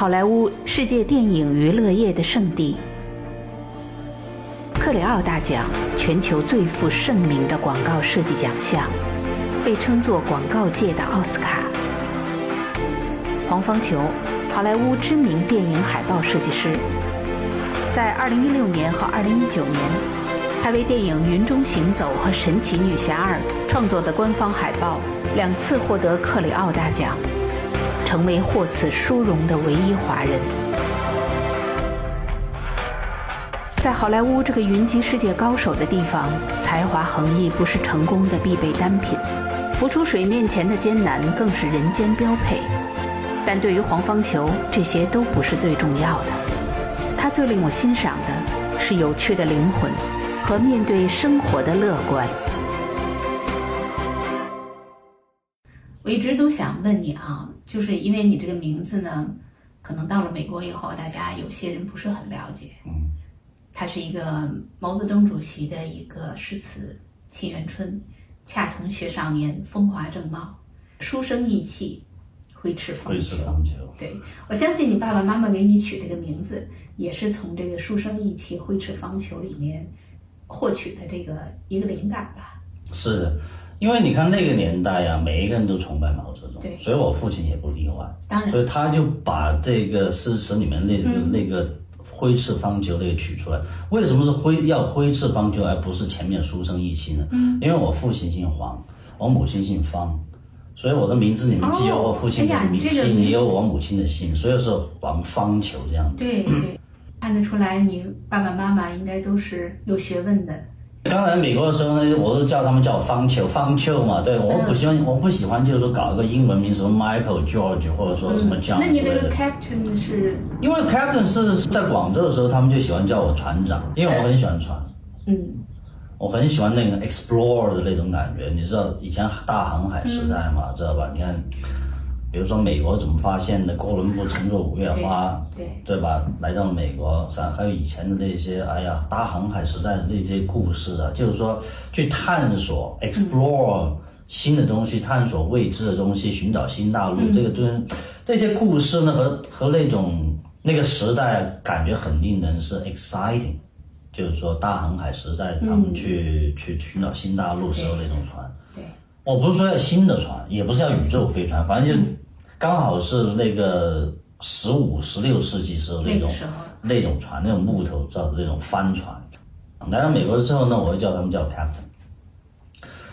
好莱坞世界电影娱乐业的圣地。克里奥大奖，全球最负盛名的广告设计奖项，被称作广告界的奥斯卡。黄方球，好莱坞知名电影海报设计师，在2016年和2019年，他为电影《云中行走》和《神奇女侠二》创作的官方海报两次获得克里奥大奖，成为获此殊荣的唯一华人。在好莱坞这个云集世界高手的地方，才华横溢不是成功的必备单品，浮出水面前的艰难更是人间标配。但对于黄方球，这些都不是最重要的。他最令我欣赏的是有趣的灵魂和面对生活的乐观。想问你啊，就是因为你这个名字呢，可能到了美国以后，大家有些人不是很了解。嗯。它是一个毛泽东主席的一个诗词《沁园春》，恰同学少年，风华正茂，书生意气，挥斥方逑。挥斥方遒。对，我相信你爸爸妈妈给你取这个名字，也是从这个书生意气，挥斥方遒里面获取的这个一个灵感吧。是，因为你看那个年代呀，每一个人都崇拜毛泽东，对，所以我父亲也不例外。当然，所以他就把这个诗词里面那个那个。挥斥方遒那个取出来，为什么是挥要挥斥方遒，而不是前面书生意气呢？嗯，因为我父亲姓黄，我母亲姓方，所以我的名字里面既有我父亲的名姓，也有我母亲的姓，所以是黄方遒这样的。对对，看得出来你爸爸妈妈应该都是有学问的。刚来美国的时候呢，我都叫他们叫我方球，方球嘛。对，我不喜欢，我不喜欢，就是说搞一个英文名，什么 Michael、George，或者说什么 John。那你这个 Captain 是？因为 Captain 是在广州的时候，他们就喜欢叫我船长，因为我很喜欢船。嗯。我很喜欢那个 explore 的那种感觉，你知道以前大航海时代嘛，知道吧？你看。比如说美国怎么发现的？哥伦布乘坐五月花，对对吧？来到美国，上还有以前的那些，哎呀，大航海时代的那些故事啊，就是说去探索、explore 新的东西，探索未知的东西，寻找新大陆。这个对这些故事呢，和和那种那个时代感觉很令人是 exciting，就是说大航海时代他们去去寻找新大陆时候那种船。对，我不是说要新的船，也不是要宇宙飞船，反正就。刚好是那个十五、十六世纪时候那种那种船，那种木头造的那种帆船。来到美国之后呢，我会叫他们叫 Captain，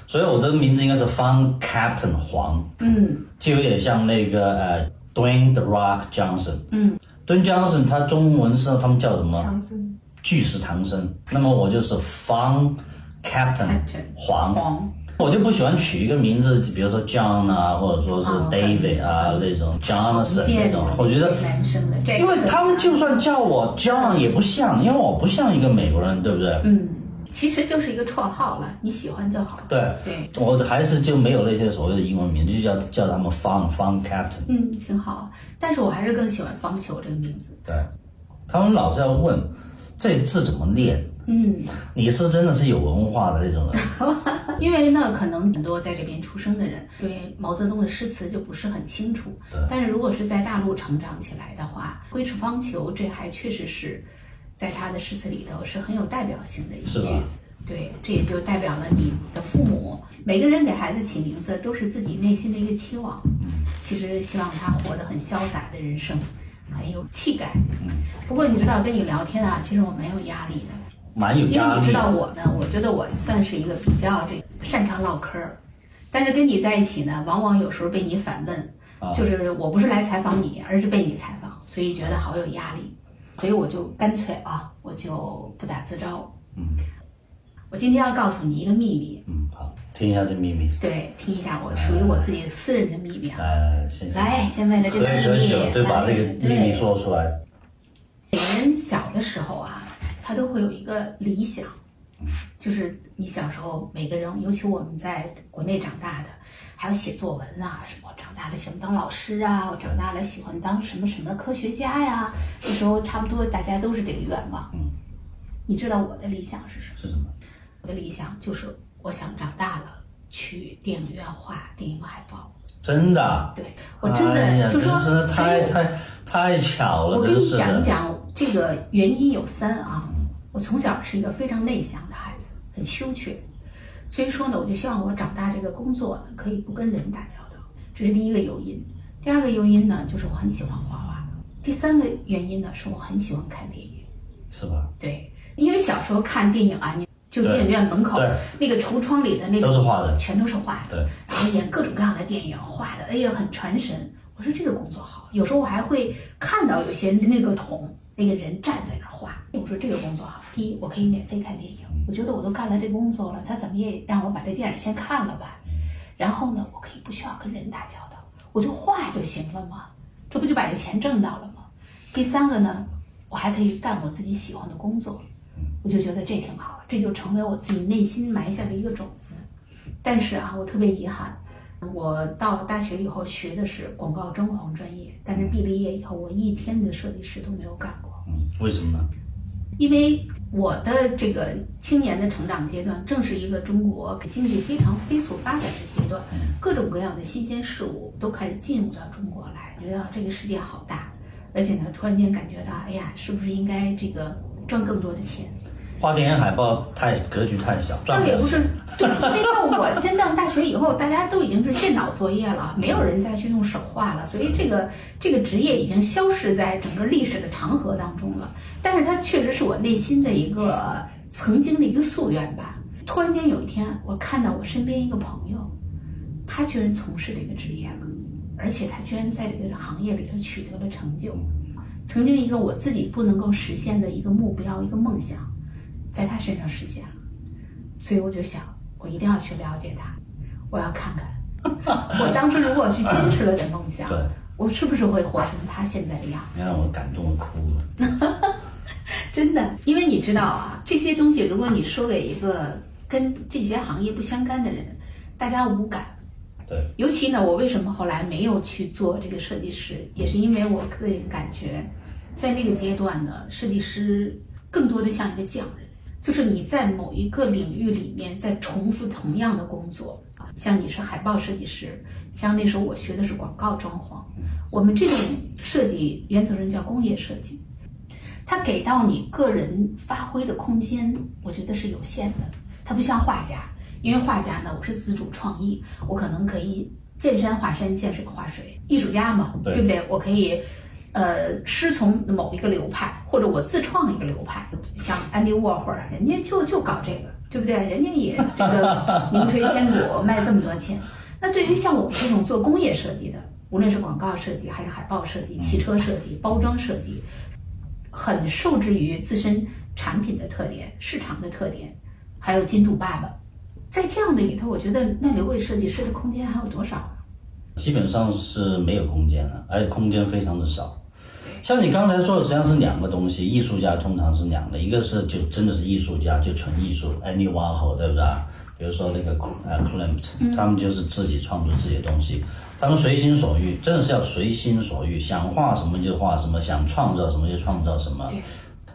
所以我的名字应该是方 Captain 黄，嗯，就有点像那个呃 Dwayne the Rock Johnson，嗯，Dwayne Johnson 他中文是他们叫什么？唐僧，巨石唐僧。那么我就是方 Captain 黄。我就不喜欢取一个名字，比如说 John 啊，或者说是 David 啊那种 Johnson 那种，我觉得，因为他们就算叫我 John 也不像，因为我不像一个美国人，对不对？嗯，其实就是一个绰号了，你喜欢就好。对对，我还是就没有那些所谓的英文名，就叫叫他们 Fun Fun Captain。嗯，挺好，但是我还是更喜欢方球这个名字。对，他们老是要问这字怎么念。嗯，你是真的是有文化的那种人，因为呢，可能很多在这边出生的人对毛泽东的诗词就不是很清楚。但是如果是在大陆成长起来的话，挥斥方遒，这还确实是在他的诗词里头是很有代表性的一句子。对，这也就代表了你的父母。每个人给孩子起名字都是自己内心的一个期望。其实希望他活得很潇洒的人生，很有气概。不过你知道，跟你聊天啊，其实我蛮有压力的。蛮有压力。因为你知道我呢，我觉得我算是一个比较这个擅长唠嗑儿，但是跟你在一起呢，往往有时候被你反问，就是我不是来采访你，而是被你采访，所以觉得好有压力，所以我就干脆啊，我就不打自招。嗯。我今天要告诉你一个秘密。嗯，好，听一下这秘密。对，听一下我属于我自己私人的秘密啊。来来，先来，先为了这个秘密，对把这个秘密说出来。人小的时候啊。他都会有一个理想，就是你小时候每个人，尤其我们在国内长大的，还有写作文啊，什么长大了喜欢当老师啊，我长大了喜欢当什么什么科学家呀。那时候差不多大家都是这个愿望。嗯，你知道我的理想是什么？是什么？我的理想就是我想长大了去电影院画电影海报。真的？对，我真的就说太太。太巧了，我跟你。讲一讲这个原因有三啊。我从小是一个非常内向的孩子，很羞怯，所以说呢，我就希望我长大这个工作呢可以不跟人打交道，这是第一个诱因。第二个诱因呢，就是我很喜欢画画。第三个原因呢，是我很喜欢看电影。是吧？对，因为小时候看电影啊，你就电影院门口那个橱窗里的那个都是画的全都是画的。对，然后演各种各样的电影，画的，哎呀，很传神。我说这个工作好，有时候我还会看到有些那个桶那个人站在那儿画。我说这个工作好，第一我可以免费看电影，我觉得我都干了这工作了，他怎么也让我把这电影先看了吧。然后呢，我可以不需要跟人打交道，我就画就行了嘛，这不就把这钱挣到了吗？第三个呢，我还可以干我自己喜欢的工作，我就觉得这挺好，这就成为我自己内心埋下的一个种子。但是啊，我特别遗憾，我到大学以后学的是广告装潢专业，但是毕了业以后，我一天的设计师都没有干过。嗯，为什么呢？因为我的这个青年的成长阶段，正是一个中国经济非常飞速发展的阶段，各种各样的新鲜事物都开始进入到中国来，觉得这个世界好大，而且呢，突然间感觉到，哎呀，是不是应该这个赚更多的钱？画电影海报太格局太小，赚了倒也不是，对，因为到我真正大学以后，大家都已经是电脑作业了，没有人再去用手画了，所以这个这个职业已经消失在整个历史的长河当中了。但是它确实是我内心的一个曾经的一个夙愿吧。突然间有一天，我看到我身边一个朋友，他居然从事这个职业了，而且他居然在这个行业里头取得了成就。曾经一个我自己不能够实现的一个目标、一个梦想，在他身上实现了。所以我就想，我一定要去了解他，我要看看，我当初如果去坚持了的梦想，对，我是不是会活成他现在的样子？你让我感动的哭了。真的，因为你知道啊，这些东西如果你说给一个跟这些行业不相干的人，大家无感。对，尤其呢，我为什么后来没有去做这个设计师，也是因为我个人感觉，在那个阶段呢，设计师更多的像一个匠人，就是你在某一个领域里面在重复同样的工作，像你是海报设计师，像那时候我学的是广告装潢，我们这种设计原则上叫工业设计，它给到你个人发挥的空间，我觉得是有限的，它不像画家。因为画家呢，我是自主创意，我可能可以见山画山，见水画水。艺术家嘛，对对不对？我可以，呃，师从某一个流派，或者我自创一个流派。像安迪沃霍尔，人家就就搞这个，对不对？人家也这个名垂千古，卖这么多钱。那对于像我们这种做工业设计的，无论是广告设计，还是海报设计、汽车设计、包装设计，很受制于自身产品的特点、市场的特点，还有金主爸爸。在这样的里头，我觉得那留给设计师的空间还有多少？基本上是没有空间的，而且空间非常的少。像你刚才说的，实际上是两个东西。艺术家通常是两个，一个是就真的是艺术家，就纯艺术 Warhol，对不对？比如说那个呃 Klimt，他们就是自己创作自己的东西，他们随心所欲，真的是要随心所欲，想画什么就画什么，想创造什么就创造什么。对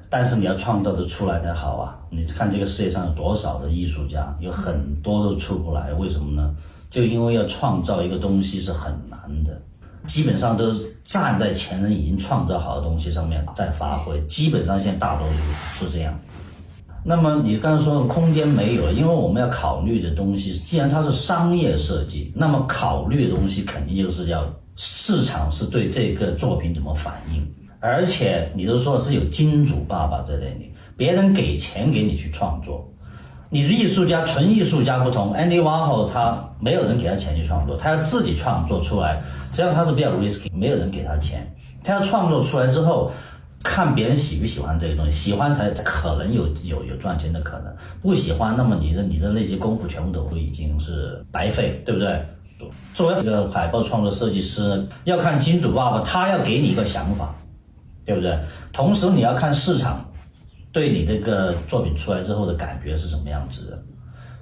但是你要创造的出来才好啊！你看这个世界上有多少的艺术家，有很多都出不来，为什么呢？就因为要创造一个东西是很难的，基本上都是站在前人已经创造好的东西上面在发挥，基本上现在大多数是这样。那么你刚才说的空间没有了，因为我们要考虑的东西，既然它是商业设计，那么考虑的东西肯定就是要市场是对这个作品怎么反应，而且你都说是有金主爸爸在那里，别人给钱给你去创作。你的艺术家，纯艺术家不同，Andy Warhol 他没有人给他钱去创作，他要自己创作出来，实际上他是比较 risky，没有人给他钱，他要创作出来之后，看别人喜不喜欢这个东西，喜欢才可能有有有赚钱的可能，不喜欢，那么你的你的那些功夫全部都已经是白费，对不对？作为一个海报创作设计师，要看金主爸爸，他要给你一个想法，对不对？同时你要看市场对你这个作品出来之后的感觉是什么样子的。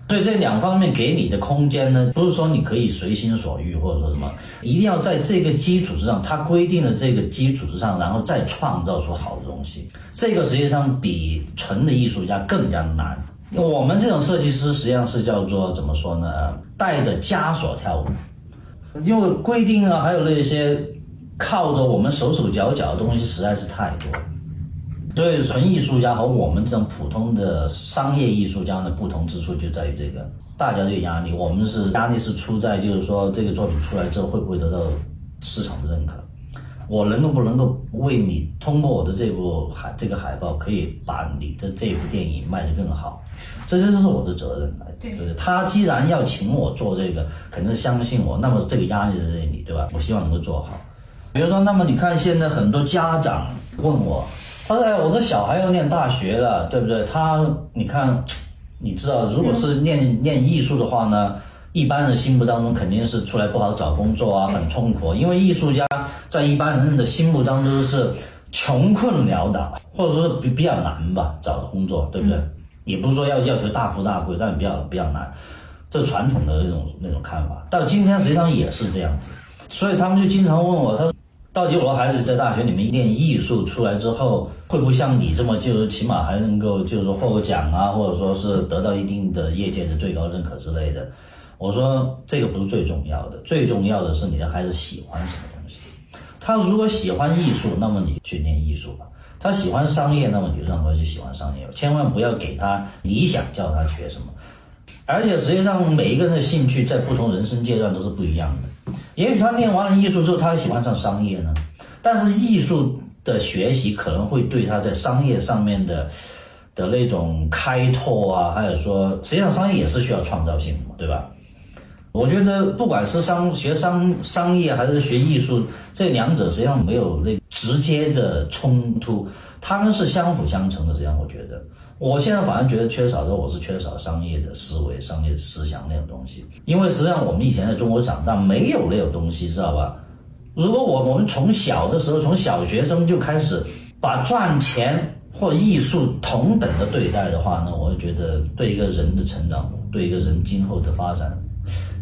所以这两方面给你的空间呢，不是说你可以随心所欲或者说什么，一定要在这个基础之上，它规定的这个基础之上，然后再创造出好的东西。这个实际上比纯的艺术家更加难。我们这种设计师实际上是叫做怎么说呢？带着枷锁跳舞，因为规定啊，还有那些靠着我们手手脚脚的东西实在是太多了。所以，纯艺术家和我们这种普通的商业艺术家的不同之处就在于这个，大家都有压力。我们是压力是出在就是说这个作品出来之后会不会得到市场的认可，我能够不能够为你通过我的这部海这个海报可以把你的这部电影卖得更好，这这就是我的责任，对。对？他既然要请我做这个，肯定是相信我，那么这个压力在这里，对。吧？我希望能够做好。比如说，那么你看现在很多家长问我。他说：“哎，我的小孩要念大学了，对不对？他，你看，你知道，如果是念念艺术的话呢，一般人心目当中肯定是出来不好找工作啊，很痛苦。因为艺术家在一般人的心目当中是穷困潦倒，或者说是比比较难吧，找工作，对不对？也不是说要要求大富大贵，但比较比较难，这传统的那种那种看法。到今天实际上也是这样子，所以他们就经常问我，他说。”到底我的孩子在大学里面一点艺术出来之后，会不会像你这么，就是起码还能够，就是说获个奖啊，或者说是得到一定的业界的最高认可之类的？我说这个不是最重要的，最重要的是你的孩子喜欢什么东西。他如果喜欢艺术，那么你去念艺术吧；他喜欢商业，那么你就让他去喜欢商业。千万不要给他理想叫他学什么。而且实际上，每一个人的兴趣在不同人生阶段都是不一样的。也许他练完了艺术之后，他喜欢上商业呢。但是艺术的学习可能会对他在商业上面的的那种开拓啊，还有说，实际上商业也是需要创造性的嘛，对吧？我觉得不管是商学商商业还是学艺术，这两者实际上没有那直接的冲突，他们是相辅相成的。这样我觉得。我现在反而觉得缺少的，我是缺少商业的思维、商业思想那种东西。因为实际上我们以前在中国长大，没有那种东西，知道吧？如果我我们从小的时候，从小学生就开始把赚钱或艺术同等的对待的话呢，我就觉得对一个人的成长，对一个人今后的发展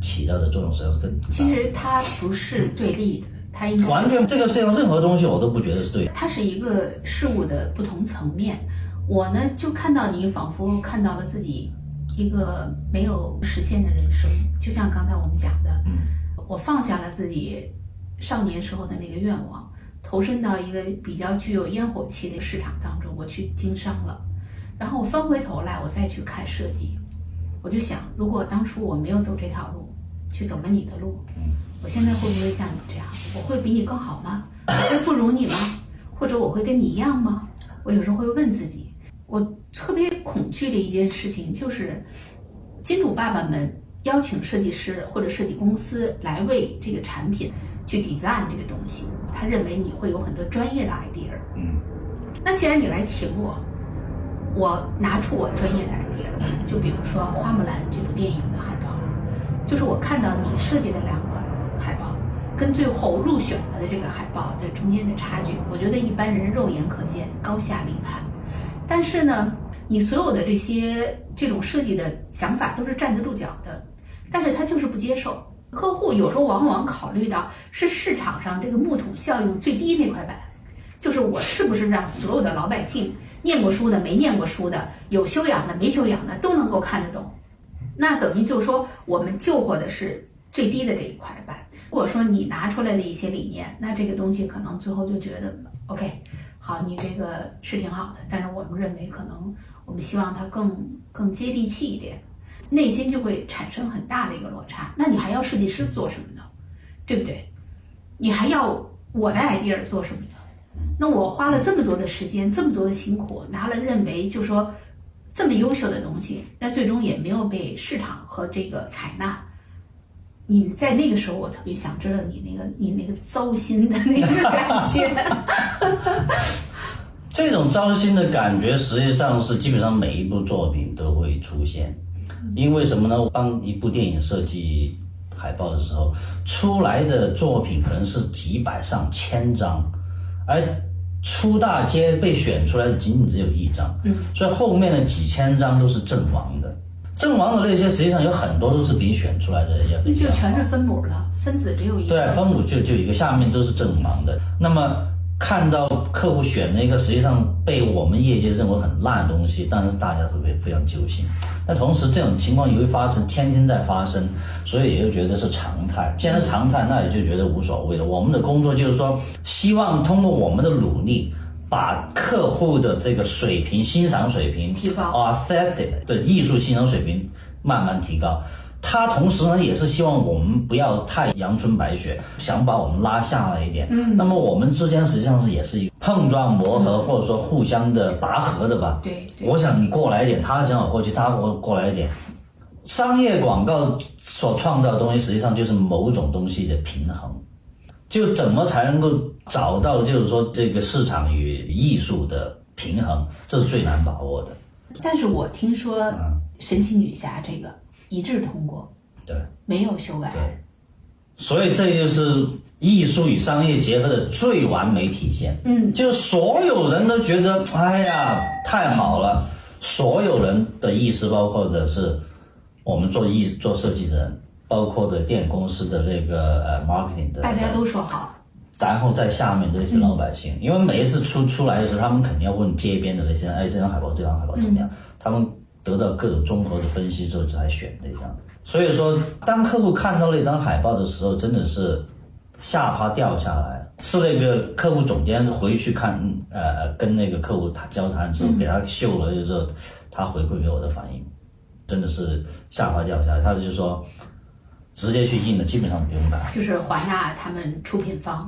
起到的作用实际上是更大。其实它不是对立的，它应该完全这个世界上任何东西我都不觉得是对的。它是一个事物的不同层面。我呢，就看到你仿佛看到了自己一个没有实现的人生，就像刚才我们讲的，我放下了自己少年时候的那个愿望，投身到一个比较具有烟火气的市场当中，我去经商了。然后我翻回头来，我再去看设计，我就想，如果当初我没有走这条路，去走了你的路，我现在会不会像你这样？我会比你更好吗？我会不如你吗？或者我会跟你一样吗？我有时候会问自己。我特别恐惧的一件事情就是，金主爸爸们邀请设计师或者设计公司来为这个产品去 design 这个东西，他认为你会有很多专业的 idea。嗯。那既然你来请我，我拿出我专业的 idea，就比如说《花木兰》这部电影的海报，就是我看到你设计的两款海报，跟最后入选了的这个海报的中间的差距，我觉得一般人肉眼可见，高下立判。但是呢，你所有的这些这种设计的想法都是站得住脚的，但是他就是不接受。客户有时候往往考虑到是市场上这个木桶效应最低那块板，就是我是不是让所有的老百姓，念过书的、没念过书的、有修养的、没修养的都能够看得懂。那等于就是说，我们救活的是最低的这一块板。如果说你拿出来的一些理念，那这个东西可能最后就觉得 OK。好，你这个是挺好的，但是我们认为可能我们希望它更更接地气一点，内心就会产生很大的一个落差。那你还要设计师做什么呢？对不对？你还要我的 idea 做什么呢？那我花了这么多的时间，这么多的辛苦，拿了认为就说这么优秀的东西，那最终也没有被市场和这个采纳。你在那个时候，我特别想知道你那个你那个糟心的那个感觉。这种糟心的感觉，实际上是基本上每一部作品都会出现。因为什么呢？我帮一部电影设计海报的时候，出来的作品可能是几百上千张，而出大街被选出来的仅仅只有一张。嗯，所以后面的几千张都是阵亡的。阵亡的那些，实际上有很多都是别人选出来的，也就全是分母了，分子只有一个。对，分母就就一个，下面都是阵亡的。那么看到客户选了一个实际上被我们业界认为很烂的东西，但是大家会非非常揪心。那同时这种情况也会发生，天天在发生，所以也就觉得是常态。既然是常态，那也就觉得无所谓了。我们的工作就是说，希望通过我们的努力，把客户的这个水平、欣赏水平提高，aesthetic 的艺术欣赏水平慢慢提高。他同时呢，也是希望我们不要太阳春白雪，想把我们拉下来一点。嗯，那么我们之间实际上是也是一碰撞磨合，或者说互相的拔河的吧。对，我想你过来一点，他想我过去，他过过来一点。商业广告所创造的东西，实际上就是某种东西的平衡。就怎么才能够找到，就是说这个市场与艺术的平衡，这是最难把握的。但是我听说神奇女侠这个。一致通过，对，没有修改，对，所以这就是艺术与商业结合的最完美体现。嗯，就是所有人都觉得，哎呀，太好了。所有人的意思，包括的是我们做艺做设计的人，包括的电影公司的那个呃 marketing 的，大家都说好。然后在下面的那些老百姓，因为每一次出出来的时候，他们肯定要问街边的那些，哎，这张海报，这张海报怎么样？他们。得到各种综合的分析之后才选的一张，所以说当客户看到那张海报的时候，真的是下巴掉下来。是那个客户总监回去看，呃，跟那个客户谈交谈之后，给他秀了，就是他回馈给我的反应，真的是下巴掉下来。他就说直接去印的，基本上不用改。就是华纳他们出品方。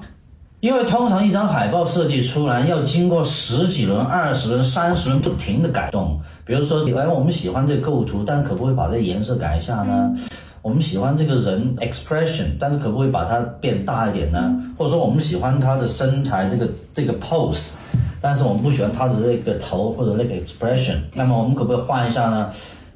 因为通常一张海报设计出来要经过十几轮、二十轮、三十轮不停的改动。比如说，哎，我们喜欢这个构图，但可不可以把这个颜色改一下呢？我们喜欢这个人 expression，但是可不可以把它变大一点呢？或者说，我们喜欢他的身材，这个这个 pose，但是我们不喜欢他的那个头或者那个 expression，那么我们可不可以换一下呢？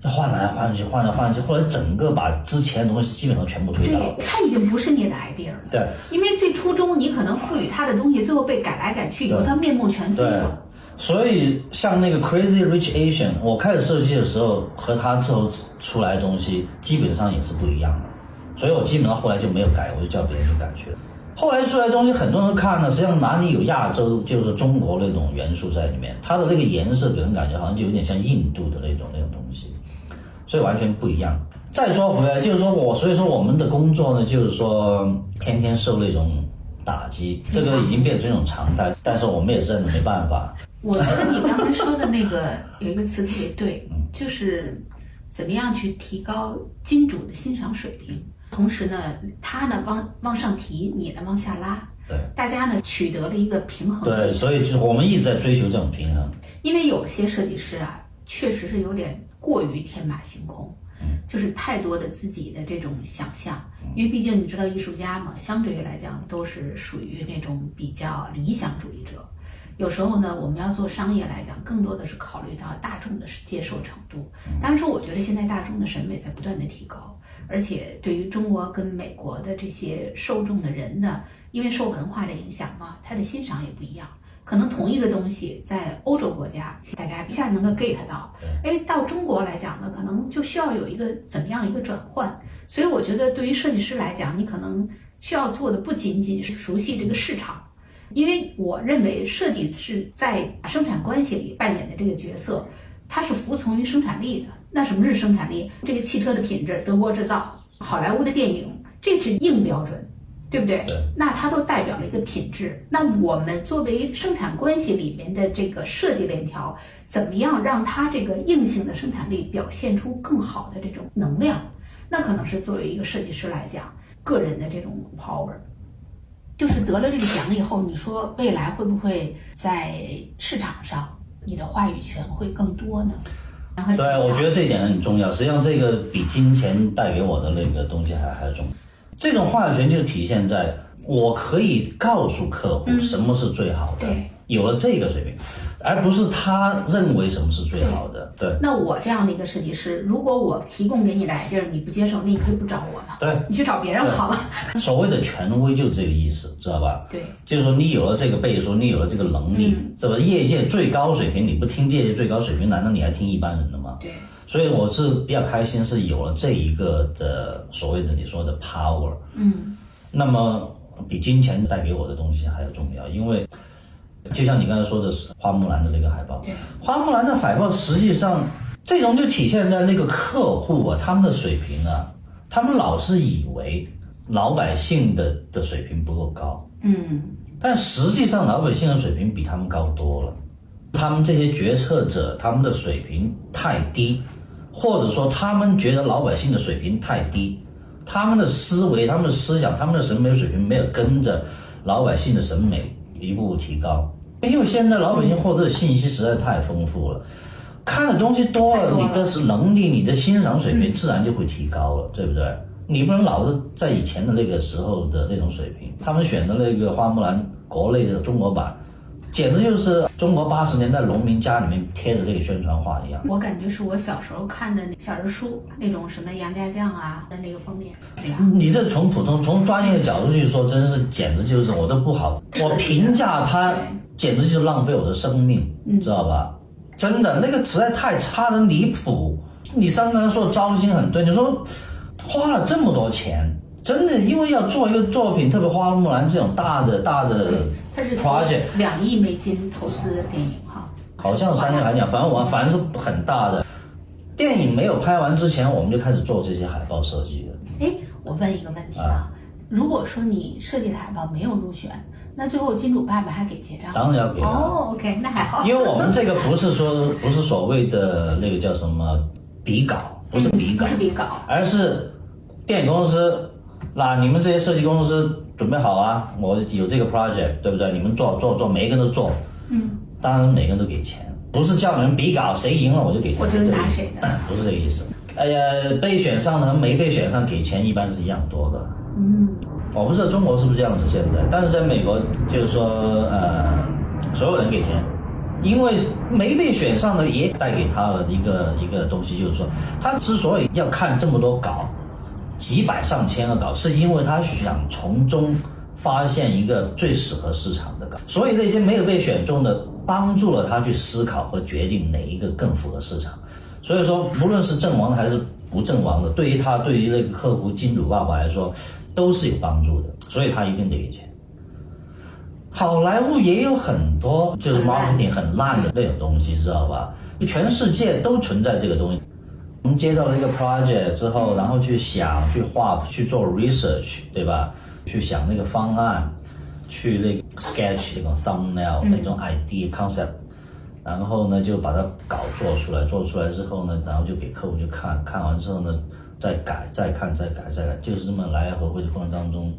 换来换去，换来换去，后来整个把之前的东西基本上全部推掉。对，它已经不是你的 idea 了。对，因为最初衷你可能赋予他的东西，最后被改来改去以后，他面目全非了。所以像那个 Crazy Rich Asian，我开始设计的时候和他之后出来的东西基本上也是不一样的，所以我基本上后来就没有改，我就叫别人去改去了。后来出来的东西，很多人看呢，实际上哪里有亚洲，就是中国那种元素在里面，它的那个颜色给人感觉好像就有点像印度的那种那种东西。所以完全不一样。再说回来，就是说我，所以说我们的工作呢，就是说天天受那种打击，这个已经变成一种常态。但是我们也认了，没办法。我觉得你刚才说的那个有一个词特别对，就是怎么样去提高金主的欣赏水平，同时呢，他呢往往上提，你呢往下拉，对，大家呢取得了一个平衡。对，所以就是我们一直在追求这种平衡。因为有些设计师啊，确实是有点。过于天马行空，就是太多的自己的这种想象，因为毕竟你知道艺术家嘛，相对于来讲都是属于那种比较理想主义者。有时候呢，我们要做商业来讲，更多的是考虑到大众的接受程度。当然说，我觉得现在大众的审美在不断的提高，而且对于中国跟美国的这些受众的人呢，因为受文化的影响嘛，他的欣赏也不一样。可能同一个东西在欧洲国家，大家一下能够 get 到，哎，到中国来讲呢，可能就需要有一个怎么样一个转换。所以我觉得，对于设计师来讲，你可能需要做的不仅仅是熟悉这个市场，因为我认为设计是在生产关系里扮演的这个角色，它是服从于生产力的。那什么是生产力？这个汽车的品质，德国制造，好莱坞的电影，这是硬标准。对不对？那它都代表了一个品质。那我们作为生产关系里面的这个设计链条，怎么样让它这个硬性的生产力表现出更好的这种能量？那可能是作为一个设计师来讲，个人的这种 power。就是得了这个奖以后，你说未来会不会在市场上你的话语权会更多呢？对，我觉得这一点很重要。实际上，这个比金钱带给我的那个东西还还重要。这种话语权就体现在我可以告诉客户什么是最好的，有了这个水平，而不是他认为什么是最好的。对。那我这样的一个设计师，如果我提供给你的 idea 你不接受，那你可以不找我嘛？对。你去找别人好了。所谓的权威就是这个意思，知道吧？对。就是说你有了这个背书，你有了这个能力，是吧？业界最高水平，你不听业界最高水平，难道你还听一般人的吗？对。所以我是比较开心，是有了这一个的所谓的你说的 power，嗯，那么比金钱带给我的东西还要重要，因为就像你刚才说的是花木兰的那个海报对，花木兰的海报实际上这种就体现在那个客户啊，他们的水平啊，他们老是以为老百姓的的水平不够高，嗯，但实际上老百姓的水平比他们高多了。他们这些决策者，他们的水平太低，或者说他们觉得老百姓的水平太低，他们的思维、他们的思想、他们的审美水平没有跟着老百姓的审美一步步提高。因为现在老百姓获得的信息实在太丰富了，看的东西多了，你的是能力、你的欣赏水平自然就会提高了，对不对？你不能老是在以前的那个时候的那种水平。他们选的那个花木兰国内的中国版，简直就是中国八十年代农民家里面贴的那个宣传画一样。我感觉是我小时候看的小人书那种什么杨家将啊的那个封面，对吧？你这从普通从专业的角度去说，真是简直就是我都不好，我评价他简直就是浪费我的生命，知道吧？真的那个实在太差的离谱。你刚刚说糟心很对，你说花了这么多钱，真的因为要做一个作品，特别花木兰这种大的大的它是 project，两亿美金投资的电影哈，好像三年海讲，反正我反正是很大的。电影没有拍完之前，我们就开始做这些海报设计了。哎，我问一个问题啊，如果说你设计的海报没有入选，那最后金主爸爸还给结账？当然要给。哦，OK，那还好。因为我们这个不是说不是所谓的那个叫什么比稿，不是比稿不，是比稿，而是电影公司，那你们这些设计公司准备好啊，我有这个 project，对不对？你们做做做，每一个人都做，嗯，当然每个人都给钱，不是叫你们比稿，谁赢了我就给钱，我就是这个意思拿谁的。不是这个意思。哎呀，被选上的和没被选上给钱一般是一样多的。嗯，我不知道中国是不是这样子现在，但是在美国就是说，呃，所有人给钱，因为没被选上的也带给他了一个一个东西，就是说，他之所以要看这么多稿，几百上千个稿，是因为他想从中发现一个最适合市场的稿，所以那些没有被选中的，帮助了他去思考和决定哪一个更符合市场。所以说，无论是阵亡的还是不阵亡的，对于他，对于那个客户金主爸爸来说，都是有帮助的，所以他一定得给钱。好莱坞也有很多就是 marketing 很烂的那种东西，知道吧？全世界都存在这个东西。我们接到了一个 project 之后，然后去想、去画、去做 research，对吧？去想那个方案，去那个 sketch 那种 thumbnail、那种 idea concept，然后呢就把它搞做出来，做出来之后呢，然后就给客户去看，看完之后呢再改、再看、再改、再改，就是这么来来回回的过程当中。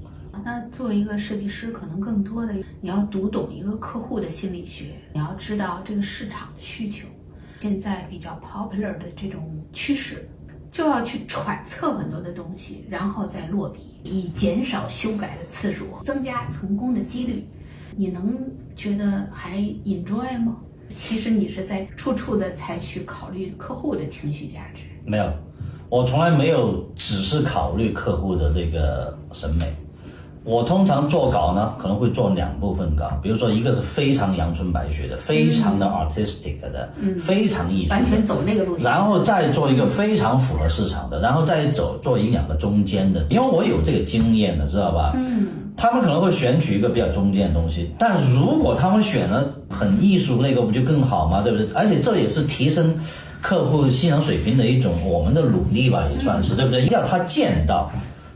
那作为一个设计师，可能更多的你要读懂一个客户的心理学，你要知道这个市场的需求，现在比较 popular 的这种趋势，就要去揣测很多的东西，然后再落笔，以减少修改的次数，增加成功的几率。你能觉得还 enjoy 吗？其实你是在处处的采取考虑客户的情绪价值。没有，我从来没有只是考虑客户的那个审美。我通常做稿呢，可能会做两部分稿，比如说一个是非常阳春白雪的，非常的 artistic 的，非常艺术的，完全走那个路线，然后再做一个非常符合市场的，然后再走做一两个中间的，因为我有这个经验的，知道吧？嗯，他们可能会选取一个比较中间的东西，但如果他们选了很艺术那个，不就更好吗？对不对？而且这也是提升客户欣赏水平的一种我们的努力吧，也算是对不对？要他见到。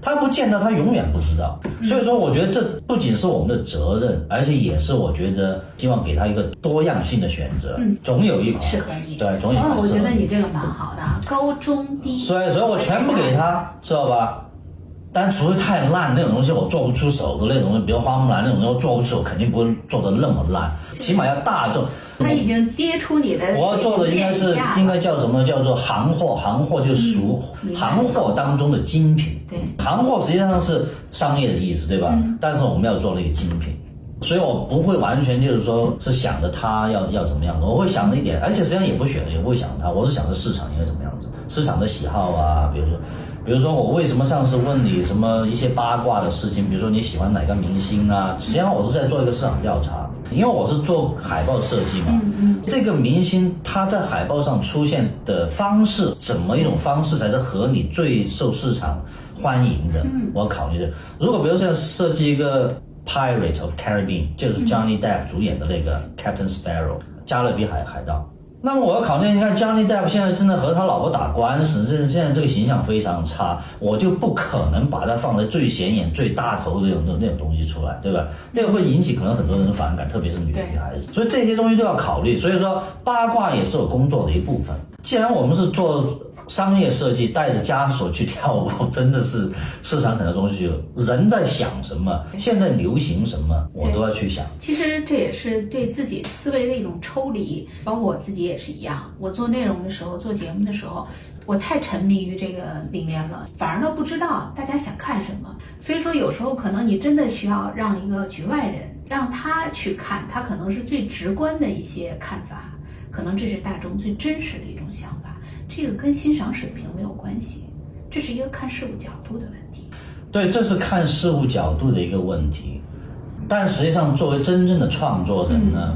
他不见到，他永远不知道。所以说，我觉得这不仅是我们的责任，而且也是我觉得希望给他一个多样性的选择。嗯总有一款适合你。对，总有一款哦，我适合觉得你这个蛮好的啊，高中低。所以，所以我全部给他，知道吧？但除非太烂那种东西，我做不出手的那种东西，比如花木兰那种东西，做不出手，肯定不会做的那么烂，起码要大众。他已经跌出你的我要做的应该是应该叫什么？叫做行货，行货就属明白行货当中的精品。对行货实际上是商业的意思，对吧？但是我们要做那个精品，所以我不会完全就是说是想着他要要怎么样子，我会想着一点，而且实际上也不选，也不会想他，我是想着市场应该怎么样子，市场的喜好啊，比如说。比如说，我为什么上次问你什么一些八卦的事情？比如说你喜欢哪个明星啊？实际上我是在做一个市场调查，因为我是做海报设计嘛。这个明星他在海报上出现的方式，怎么一种方式才是合你最受市场欢迎的？我考虑的。如果比如说设计一个 Pirates of Caribbean，就是 Johnny Depp 主演的那个 Captain Sparrow，加勒比海海盗。那么我要考虑，你看 Johnny Depp 现在正在和他老婆打官司，这现在这个形象非常差，我就不可能把他放在最显眼、最大头的那种那种东西出来，对吧？那个会引起可能很多人的反感，特别是女女孩子，所以这些东西都要考虑。所以说八卦也是我工作的一部分。既然我们是做。商业设计带着枷锁去跳舞，真的是市场很多东西，人在想什么，现在流行什么，我都要去想。其实这也是对自己思维的一种抽离，包括我自己也是一样。我做内容的时候，做节目的时候，我太沉迷于这个里面了，反而都不知道大家想看什么。所以说，有时候可能你真的需要让一个局外人让他去看，他可能是最直观的一些看法，可能这是大众最真实的一种想法。这个跟欣赏水平没有关系，这是一个看事物角度的问题。对，这是看事物角度的一个问题。但实际上，作为真正的创作人呢，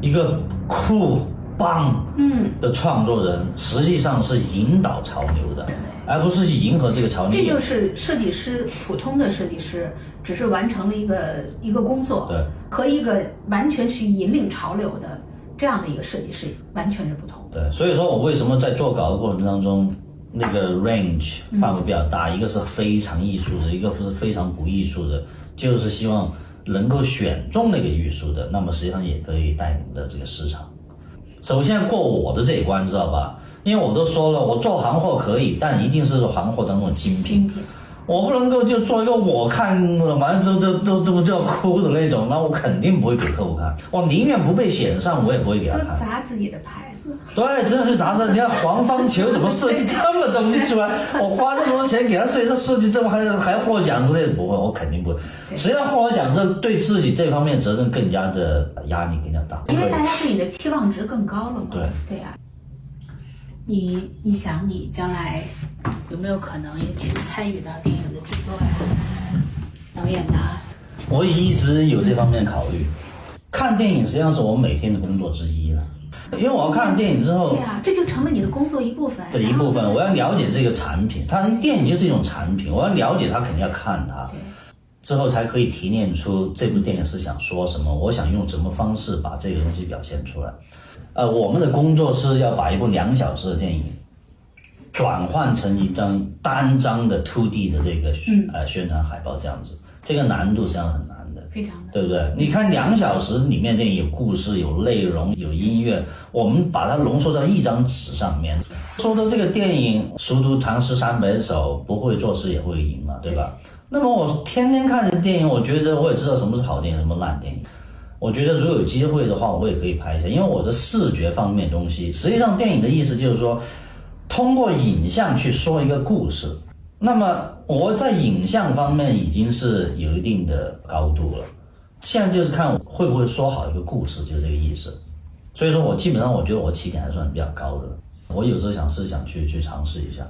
一个酷棒嗯的创作人，实际上是引导潮流的，而不是去迎合这个潮流。这就是设计师，普通的设计师只是完成了一个一个工作，对，和一个完全去引领潮流的这样的一个设计师完全是不同。对，所以说我为什么在做稿的过程当中，那个 range 范围比较大，一个是非常艺术的，一个是非常不艺术的，就是希望能够选中那个艺术的，那么实际上也可以带领的这个市场。首先过我的这一关，知道吧？因为我都说了，我做行货可以，但一定是行货当中的精品。我不能够就做一个我看完了之后都都都都要哭的那种，那我肯定不会给客户看。我宁愿不被选上，我也不会给他看。砸自己的牌子。对，真的是砸死！你看黄方球怎么设计这么东西出来？我花这么多钱给他设计，设计这么还还获奖之类的，不会，我肯定不会。实际上获奖这对自己这方面责任更加的压力更加大。因为大家对你的期望值更高了嘛。对对呀。你你想你将来有没有可能也去参与到电影的制作呀、导演呢？我一直有这方面考虑。看电影实际上是我每天的工作之一了，因为我要看了电影之后，对呀，这就成了你的工作一部分。的一部分，我要了解这个产品，它电影就是一种产品，我要了解它，肯定要看它，之后才可以提炼出这部电影是想说什么，我想用什么方式把这个东西表现出来。呃，我们的工作是要把一部两小时的电影转换成一张单张的 two D 的这个呃宣传海报，这样子，这个难度实际上很难的，非常对不对？你看两小时里面电影有故事、有内容、有音乐，我们把它浓缩在一张纸上面。说的这个电影，熟读唐诗三百首，不会作诗也会吟嘛，对吧？那么我天天看的电影，我觉得我也知道什么是好电影，什么烂电影。我觉得如果有机会的话，我也可以拍一下，因为我的视觉方面东西，实际上电影的意思就是说，通过影像去说一个故事。那么我在影像方面已经是有一定的高度了，现在就是看会不会说好一个故事，就是这个意思。所以说我基本上我觉得我起点还算比较高的，我有时候想是想去去尝试一下，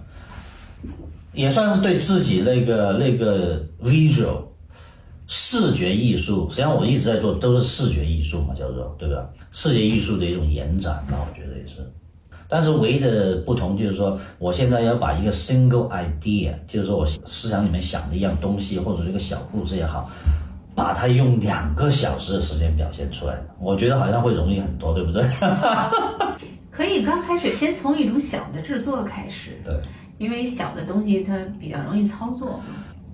也算是对自己那个那个 visual。视觉艺术，实际上我一直在做都是视觉艺术嘛，叫做对吧？视觉艺术的一种延展吧，我觉得也是。但是唯一的不同就是说，我现在要把一个 single idea，就是说我思想里面想的一样东西或者这个小故事也好，把它用两个小时的时间表现出来，我觉得好像会容易很多，对不对？可以刚开始先从一种小的制作开始，对，因为小的东西它比较容易操作。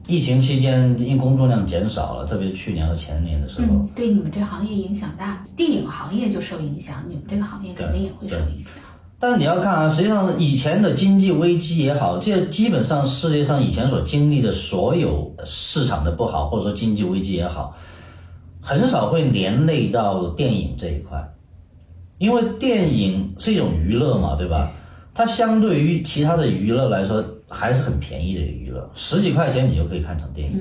疫情期间，因工作量减少了，特别是去年和前年的时候，对你们这行业影响大。电影行业就受影响，你们这个行业肯定也会受影响。但是你要看啊，实际上以前的经济危机也好，这基本上世界上以前所经历的所有市场的不好，或者说经济危机也好，很少会连累到电影这一块，因为电影是一种娱乐嘛，对吧？它相对于其他的娱乐来说。还是很便宜的一个娱乐，十几块钱你就可以看场电影。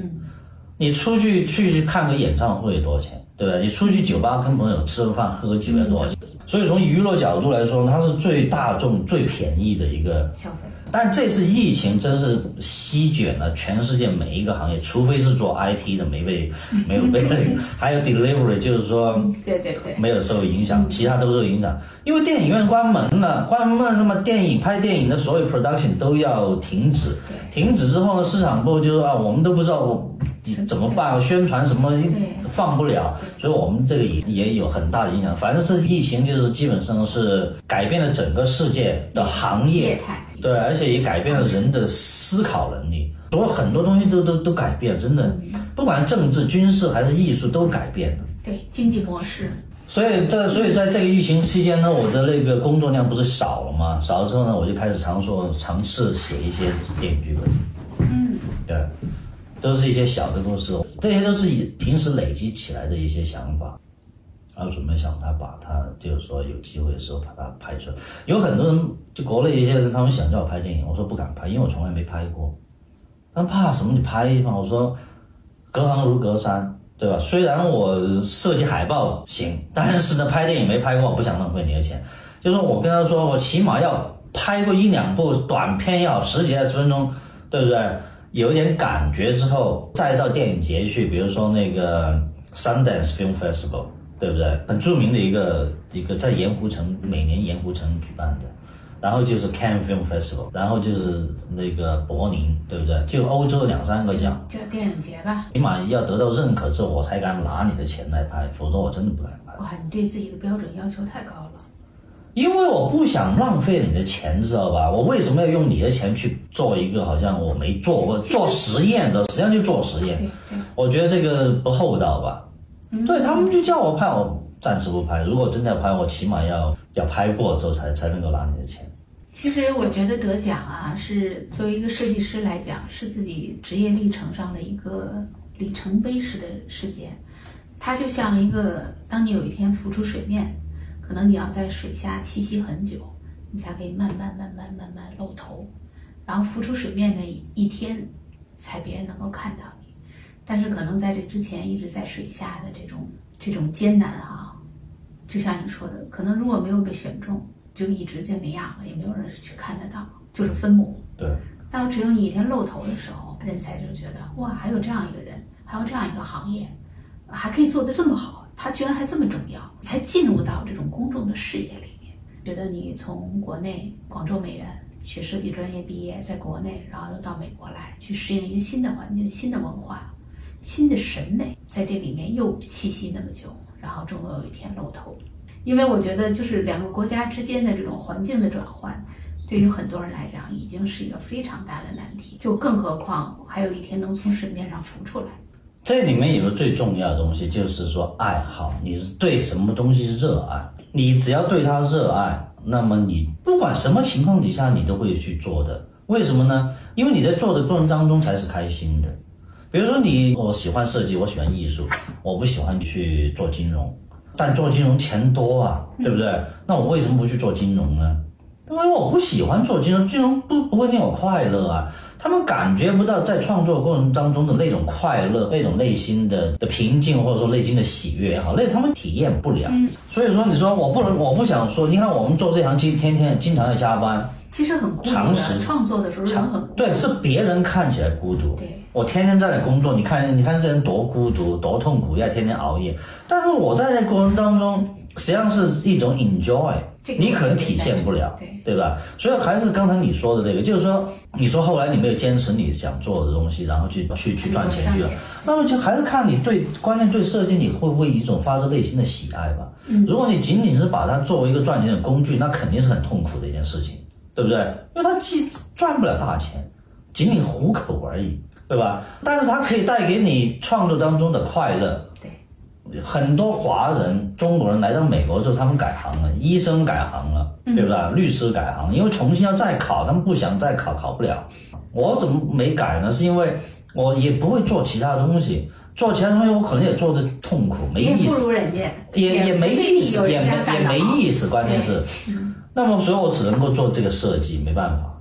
你出去去看个演唱会多少钱，对吧？你出去酒吧跟朋友吃个饭喝个酒要多少钱？所以从娱乐角度来说，它是最大众、最便宜的一个消费。但这次疫情真是席卷了全世界每一个行业，除非是做 IT 的没被 没有被，还有 delivery 就是说对对对没有受影响，其他都受影响。因为电影院关门了，关门那么电影拍电影的所有 production 都要停止，停止之后呢，市场部就说啊，我们都不知道你怎么办？宣传什么放不了，所以我们这个也也有很大的影响。反正这疫情就是基本上是改变了整个世界的行业业态。对，而且也改变了人的思考能力，所有很多东西都都都改变，真的，不管政治、军事还是艺术都改变了。对经济模式，所以在所以在这个疫情期间呢，我的那个工作量不是少了吗？少了之后呢，我就开始尝试尝试写一些电影剧本。嗯，对，都是一些小的故事，这些都是以平时累积起来的一些想法。然后准备想他把它，就是说有机会的时候把它拍出来。有很多人，就国内一些人，他们想叫我拍电影，我说不敢拍，因为我从来没拍过。他们怕什么？你拍嘛？我说隔行如隔山，对吧？虽然我设计海报行，但是呢，拍电影没拍过，我不想浪费你的钱。就是我跟他说，我起码要拍过一两部短片，要十几二十分钟，对不对？有点感觉之后，再到电影节去，比如说那个 Sundance Film Festival，对不对？很著名的一个一个在盐湖城，每年盐湖城举办的。然后就是 Cannes Film Festival，然后就是那个柏林，对不对？就欧洲两三个这样，叫电影节吧。起码要得到认可之后，我才敢拿你的钱来拍，否则我真的不敢拍。哇，你对自己的标准要求太高了。因为我不想浪费你的钱，知道吧？我为什么要用你的钱去做一个好像我没做过做实验的？实际上就做实验我觉得这个不厚道吧？对他们就叫我拍，我暂时不拍。如果真的要拍，我起码要要拍过之后才才能够拿你的钱。其实我觉得得奖啊，是作为一个设计师来讲，是自己职业历程上的一个里程碑式的事件。它就像一个，当你有一天浮出水面，可能你要在水下栖息很久，你才可以慢慢慢慢慢慢露头，然后浮出水面的一天，才别人能够看到你。但是可能在这之前一直在水下的这种这种艰难啊，就像你说的，可能如果没有被选中，就一直就那样了，也没有人去看得到，就是分母。对，到只有你一天露头的时候，人才就觉得哇，还有这样一个人，还有这样一个行业，还可以做得这么好，他居然还这么重要，才进入到这种公众的视野里面。觉得你从国内广州美院学设计专业毕业，在国内，然后又到美国来，去适应一个新的环境、新的文化、新的审美，在这里面又栖息那么久，然后终有一天露头。因为我觉得，就是两个国家之间的这种环境的转换，对于很多人来讲，已经是一个非常大的难题。就更何况还有一天能从水面上浮出来。这里面有个最重要的东西，就是说爱好。你是对什么东西热爱？你只要对它热爱，那么你不管什么情况底下，你都会去做的。为什么呢？因为你在做的过程当中才是开心的。比如说你，我喜欢设计，我喜欢艺术，我不喜欢去做金融，但做金融钱多啊，对不对？那我为什么不去做金融呢？因为我不喜欢做金融，金融不不会令我快乐啊。他们感觉不到在创作过程当中的那种快乐、那种内心的的平静，或者说内心的喜悦也好，那他们体验不了。所以说，你说我不能，我不想说，你看我们做这行，其实天天经常要加班，其实很孤独常识，创作的时候人很。对，是别人看起来孤独。对我天天在那工作，你看，你看这人多孤独，多痛苦，要天天熬夜。但是我在那过程当中，实际上是一种 enjoy，你可能体现不了，对对吧？所以还是刚才你说的那个，就是说，你说后来你没有坚持你想做的东西，然后去去去赚钱去了，那么就还是看你对关键对设计你会不会一种发自内心的喜爱吧。如果你仅仅是把它作为一个赚钱的工具，那肯定是很痛苦的一件事情，对不对？因为它既赚不了大钱，仅仅糊口而已，对吧？但是它可以带给你创作当中的快乐。对很多华人、中国人来到美国之后，他们改行了，医生改行了，对不对？律师改行，因为重新要再考，他们不想再考，考不了。我怎么没改呢？是因为我也不会做其他东西，做其他东西我可能也做的痛苦，没也不意思。如人家，也也没意思，也也没意思，关键是，那么所以我只能够做这个设计，没办法。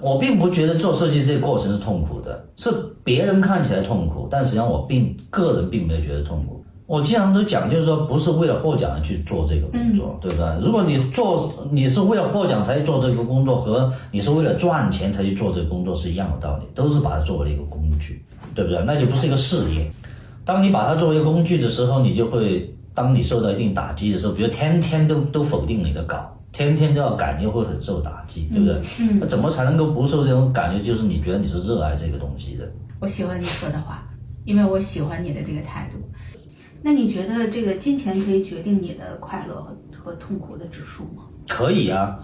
我并不觉得做设计这个过程是痛苦的，是别人看起来痛苦，但实际上我并个人并没有觉得痛苦。我经常都讲，就是说不是为了获奖而去做这个工作，对不对？如果你做你是为了获奖才去做这个工作，和你是为了赚钱才去做这个工作是一样的道理，都是把它作为一个工具，对不对？那就不是一个事业。当你把它作为一个工具的时候，你就会，当你受到一定打击的时候，比如天天都都否定你的稿，天天都要改，你就会很受打击，对不对？嗯。那怎么才能够不受这种感觉？就是你觉得你是热爱这个东西的。我喜欢你说的话，因为我喜欢你的这个态度。那你觉得这个金钱可以决定你的快乐和和痛苦的指数吗？可以啊，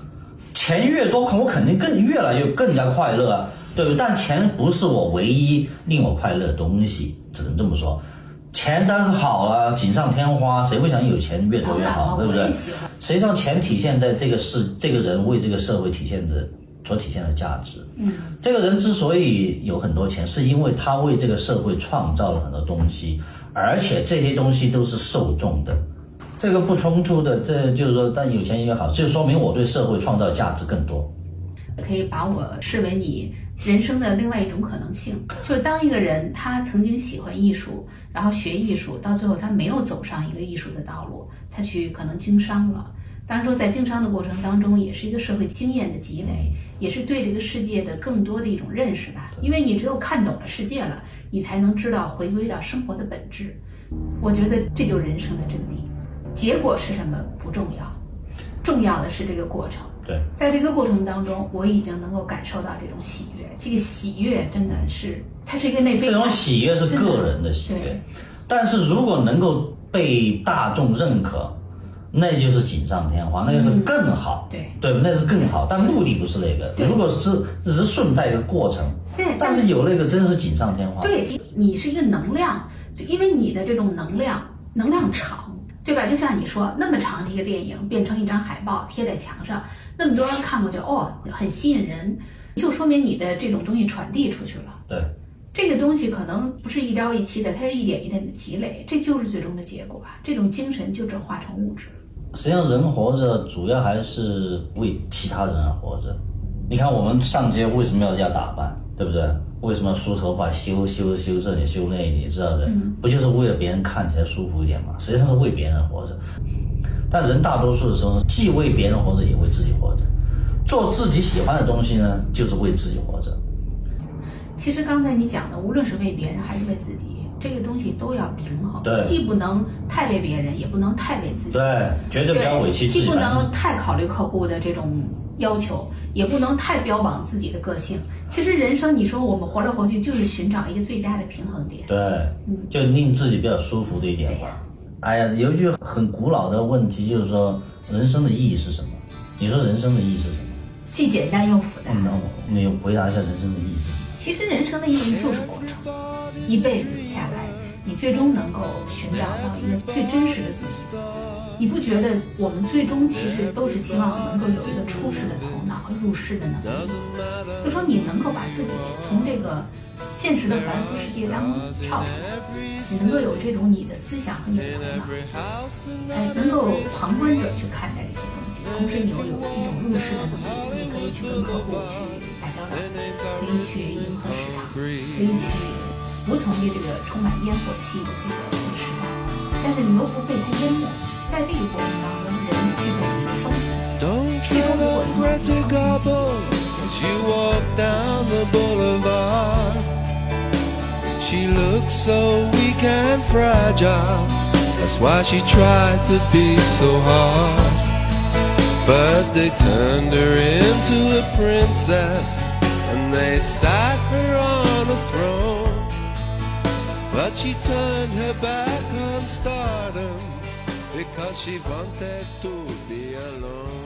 钱越多，我肯定更越来越更加快乐啊，对不对？但钱不是我唯一令我快乐的东西，只能这么说。钱当然是好了，锦上添花，谁不想有钱越多越好，对不对？实际上，钱体现在这个世，这个人为这个社会体现的所体现的价值。嗯，这个人之所以有很多钱，是因为他为这个社会创造了很多东西。而且这些东西都是受众的，这个不冲突的。这就是说，但有钱也好，就说明我对社会创造价值更多。可以把我视为你人生的另外一种可能性。就是当一个人他曾经喜欢艺术，然后学艺术，到最后他没有走上一个艺术的道路，他去可能经商了。当然说，在经商的过程当中，也是一个社会经验的积累，也是对这个世界的更多的一种认识吧。因为你只有看懂了世界了，你才能知道回归到生活的本质。我觉得这就是人生的真谛。结果是什么不重要，重要的是这个过程。对，在这个过程当中，我已经能够感受到这种喜悦。这个喜悦真的是，它是一个内啡。这种喜悦是个人的喜悦，但是如果能够被大众认可。那就是锦上添花，那就是更好，对对，那是更好，但目的不是那个。如果是只是顺带一个过程，对，但是有那个真是锦上添花。对，你是一个能量，就因为你的这种能量，能量场，对吧？就像你说那么长的一个电影变成一张海报贴在墙上，那么多人看过去，哦，很吸引人，就说明你的这种东西传递出去了。对。这个东西可能不是一朝一夕的，它是一点一点的积累，这就是最终的结果啊！这种精神就转化成物质。实际上，人活着主要还是为其他人而活着。你看，我们上街为什么要要打扮，对不对？为什么梳头发、修修修这里、修那里，知道的？不就是为了别人看起来舒服一点吗？实际上是为别人活着。但人大多数的时候，既为别人活着，也为自己活着。做自己喜欢的东西呢，就是为自己活着。其实刚才你讲的，无论是为别人还是为自己，这个东西都要平衡，对，既不能太为别人，也不能太为自己，对，绝对不要委屈自己，既不能太考虑客户的这种要求，也不能太标榜自己的个性。其实人生，你说我们活来活去，就是寻找一个最佳的平衡点，对，嗯，就令自己比较舒服的一点吧。哎呀，有一句很古老的问题，就是说人生的意义是什么？你说人生的意义是什么？既简单又复杂。那我你回答一下人生的意义是什么？其实人生的意义就是过程，一辈子下来，你最终能够寻找到一个最真实的自己。你不觉得我们最终其实都是希望能够有一个出世的头脑和入世的能力？就说你能够把自己从这个现实的凡夫世界当中跳出来，你能够有这种你的思想和你的头脑，哎，能够旁观者去看待这些东西，同时你又有一种入世的能力，以去跟客户去。可以去迎合市场，可以去服从于这个充满烟火气的这个时代，但是你又不被它淹没。在这个过程当中，人具备一个双重性。最终如果能把这双重性 She looks so weak and fragile. That's why she tried to be so hard. But they turned her into a princess and they sat her on a throne. But she turned her back on stardom because she wanted to be alone.